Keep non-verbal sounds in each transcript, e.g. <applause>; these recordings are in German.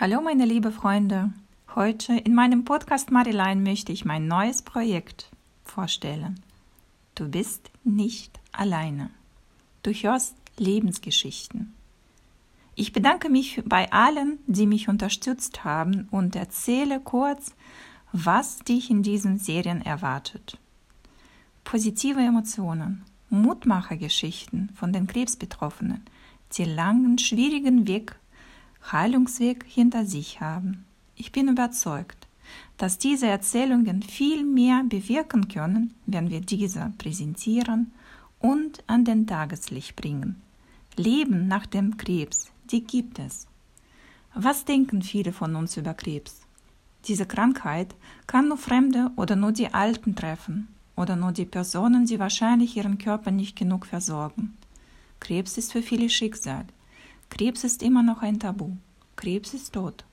Hallo meine liebe Freunde. Heute in meinem Podcast Marilein möchte ich mein neues Projekt vorstellen. Du bist nicht alleine. Du hörst Lebensgeschichten. Ich bedanke mich bei allen, die mich unterstützt haben und erzähle kurz, was dich in diesen Serien erwartet. Positive Emotionen, Mutmachergeschichten von den Krebsbetroffenen, die langen, schwierigen Weg Heilungsweg hinter sich haben. Ich bin überzeugt, dass diese Erzählungen viel mehr bewirken können, wenn wir diese präsentieren und an den Tageslicht bringen. Leben nach dem Krebs, die gibt es. Was denken viele von uns über Krebs? Diese Krankheit kann nur Fremde oder nur die Alten treffen oder nur die Personen, die wahrscheinlich ihren Körper nicht genug versorgen. Krebs ist für viele Schicksal. Krebs ist immer noch ein Tabu. Krebs ist tot.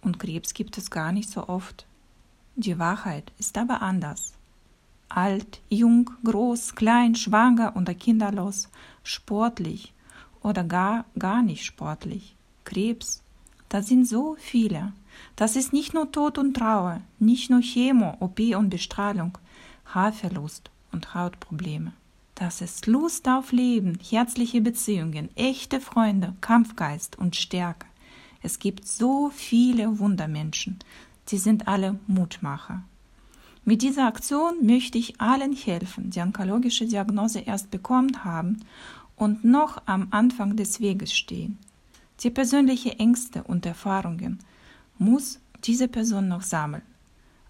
Und Krebs gibt es gar nicht so oft. Die Wahrheit ist aber anders. Alt, jung, groß, klein, schwanger oder kinderlos, sportlich oder gar, gar nicht sportlich. Krebs, das sind so viele. Das ist nicht nur Tod und Trauer, nicht nur Chemo, OP und Bestrahlung, Haarverlust und Hautprobleme. Das ist Lust auf Leben, herzliche Beziehungen, echte Freunde, Kampfgeist und Stärke. Es gibt so viele Wundermenschen. Sie sind alle Mutmacher. Mit dieser Aktion möchte ich allen helfen, die onkologische Diagnose erst bekommen haben und noch am Anfang des Weges stehen. Die persönlichen Ängste und Erfahrungen muss diese Person noch sammeln.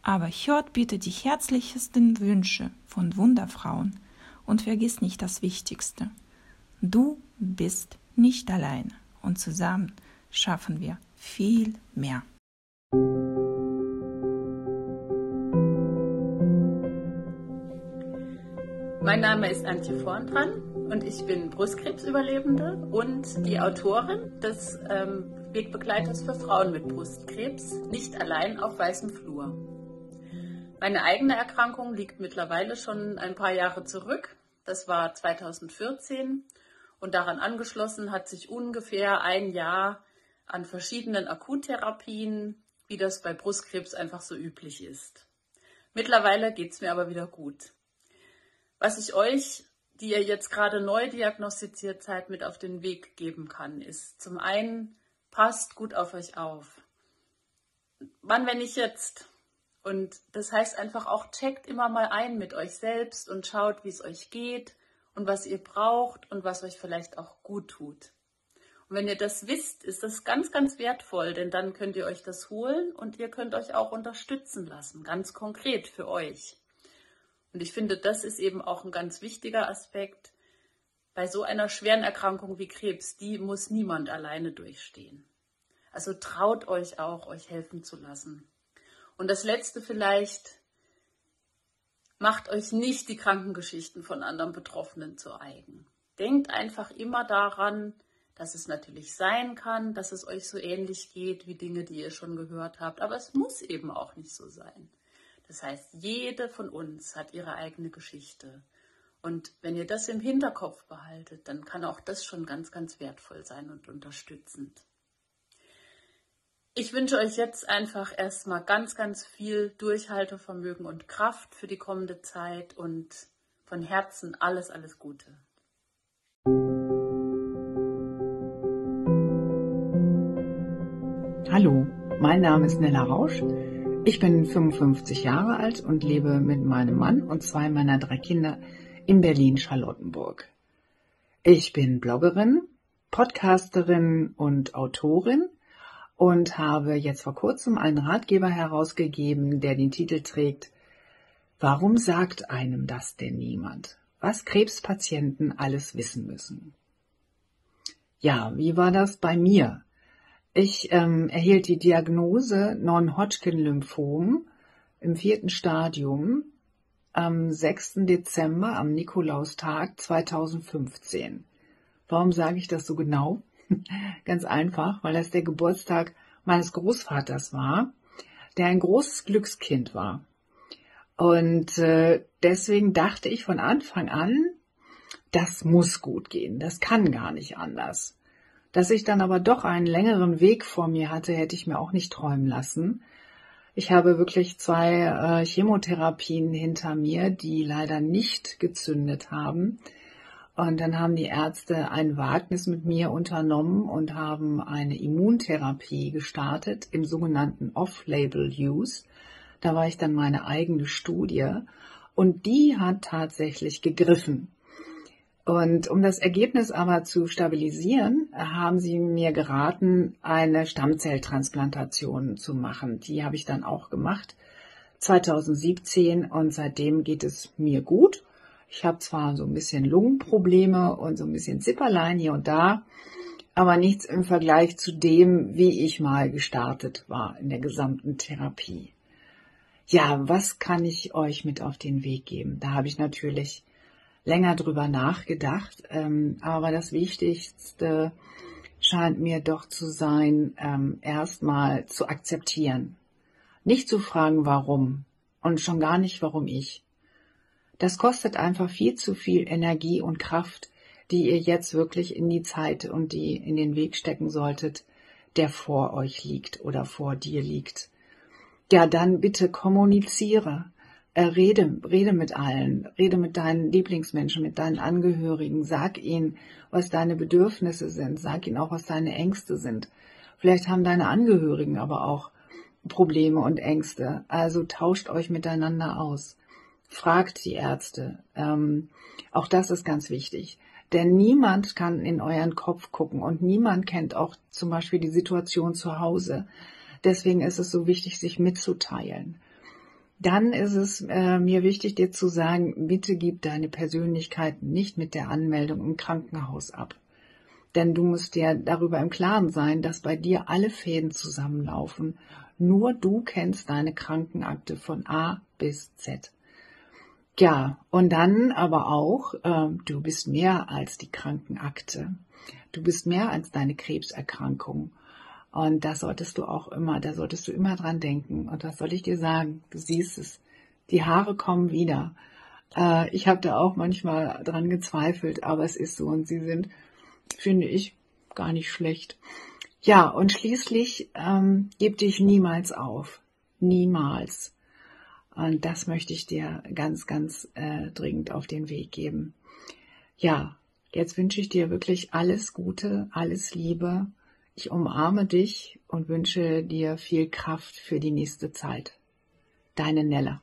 Aber hört bitte die herzlichsten Wünsche von Wunderfrauen und vergiss nicht das Wichtigste. Du bist nicht alleine und zusammen schaffen wir viel mehr. Mein Name ist Antje Vorntran und ich bin Brustkrebsüberlebende und die Autorin des ähm, Wegbegleiters für Frauen mit Brustkrebs, nicht allein auf weißem Flur. Meine eigene Erkrankung liegt mittlerweile schon ein paar Jahre zurück. Das war 2014 und daran angeschlossen hat sich ungefähr ein Jahr an verschiedenen Akuttherapien, wie das bei Brustkrebs einfach so üblich ist. Mittlerweile geht es mir aber wieder gut. Was ich euch, die ihr jetzt gerade neu diagnostiziert seid, mit auf den Weg geben kann, ist zum einen, passt gut auf euch auf. Wann, wenn nicht jetzt? Und das heißt einfach auch, checkt immer mal ein mit euch selbst und schaut, wie es euch geht und was ihr braucht und was euch vielleicht auch gut tut. Und wenn ihr das wisst, ist das ganz, ganz wertvoll, denn dann könnt ihr euch das holen und ihr könnt euch auch unterstützen lassen, ganz konkret für euch. Und ich finde, das ist eben auch ein ganz wichtiger Aspekt. Bei so einer schweren Erkrankung wie Krebs, die muss niemand alleine durchstehen. Also traut euch auch, euch helfen zu lassen. Und das Letzte vielleicht, macht euch nicht die Krankengeschichten von anderen Betroffenen zu eigen. Denkt einfach immer daran, dass es natürlich sein kann, dass es euch so ähnlich geht wie Dinge, die ihr schon gehört habt, aber es muss eben auch nicht so sein. Das heißt, jede von uns hat ihre eigene Geschichte. Und wenn ihr das im Hinterkopf behaltet, dann kann auch das schon ganz, ganz wertvoll sein und unterstützend. Ich wünsche euch jetzt einfach erstmal ganz, ganz viel Durchhaltevermögen und Kraft für die kommende Zeit und von Herzen alles, alles Gute. Hallo, mein Name ist Nella Rausch. Ich bin 55 Jahre alt und lebe mit meinem Mann und zwei meiner drei Kinder in Berlin-Charlottenburg. Ich bin Bloggerin, Podcasterin und Autorin und habe jetzt vor kurzem einen Ratgeber herausgegeben, der den Titel trägt Warum sagt einem das denn niemand? Was Krebspatienten alles wissen müssen. Ja, wie war das bei mir? Ich ähm, erhielt die Diagnose Non-Hodgkin-Lymphom im vierten Stadium am 6. Dezember, am Nikolaustag 2015. Warum sage ich das so genau? <laughs> Ganz einfach, weil das der Geburtstag meines Großvaters war, der ein großes Glückskind war. Und äh, deswegen dachte ich von Anfang an, das muss gut gehen, das kann gar nicht anders. Dass ich dann aber doch einen längeren Weg vor mir hatte, hätte ich mir auch nicht träumen lassen. Ich habe wirklich zwei äh, Chemotherapien hinter mir, die leider nicht gezündet haben. Und dann haben die Ärzte ein Wagnis mit mir unternommen und haben eine Immuntherapie gestartet im sogenannten Off-Label-Use. Da war ich dann meine eigene Studie und die hat tatsächlich gegriffen. Und um das Ergebnis aber zu stabilisieren, haben sie mir geraten, eine Stammzelltransplantation zu machen. Die habe ich dann auch gemacht 2017 und seitdem geht es mir gut. Ich habe zwar so ein bisschen Lungenprobleme und so ein bisschen Zipperlein hier und da, aber nichts im Vergleich zu dem, wie ich mal gestartet war in der gesamten Therapie. Ja, was kann ich euch mit auf den Weg geben? Da habe ich natürlich länger drüber nachgedacht, ähm, aber das Wichtigste scheint mir doch zu sein, ähm, erstmal zu akzeptieren. Nicht zu fragen, warum und schon gar nicht, warum ich. Das kostet einfach viel zu viel Energie und Kraft, die ihr jetzt wirklich in die Zeit und die in den Weg stecken solltet, der vor euch liegt oder vor dir liegt. Ja, dann bitte kommuniziere. Äh, rede, rede mit allen, rede mit deinen Lieblingsmenschen, mit deinen Angehörigen, sag ihnen, was deine Bedürfnisse sind, sag ihnen auch, was deine Ängste sind. Vielleicht haben deine Angehörigen aber auch Probleme und Ängste. Also tauscht euch miteinander aus. Fragt die Ärzte. Ähm, auch das ist ganz wichtig. Denn niemand kann in euren Kopf gucken und niemand kennt auch zum Beispiel die Situation zu Hause. Deswegen ist es so wichtig, sich mitzuteilen. Dann ist es äh, mir wichtig, dir zu sagen, bitte gib deine Persönlichkeit nicht mit der Anmeldung im Krankenhaus ab. Denn du musst dir darüber im Klaren sein, dass bei dir alle Fäden zusammenlaufen. Nur du kennst deine Krankenakte von A bis Z. Ja, und dann aber auch, äh, du bist mehr als die Krankenakte. Du bist mehr als deine Krebserkrankung. Und da solltest du auch immer, da solltest du immer dran denken. Und was soll ich dir sagen? Du siehst es. Die Haare kommen wieder. Äh, ich habe da auch manchmal dran gezweifelt, aber es ist so und sie sind, finde ich, gar nicht schlecht. Ja, und schließlich ähm, gib dich niemals auf. Niemals. Und das möchte ich dir ganz, ganz äh, dringend auf den Weg geben. Ja, jetzt wünsche ich dir wirklich alles Gute, alles Liebe ich umarme dich und wünsche dir viel Kraft für die nächste Zeit. Deine Nella.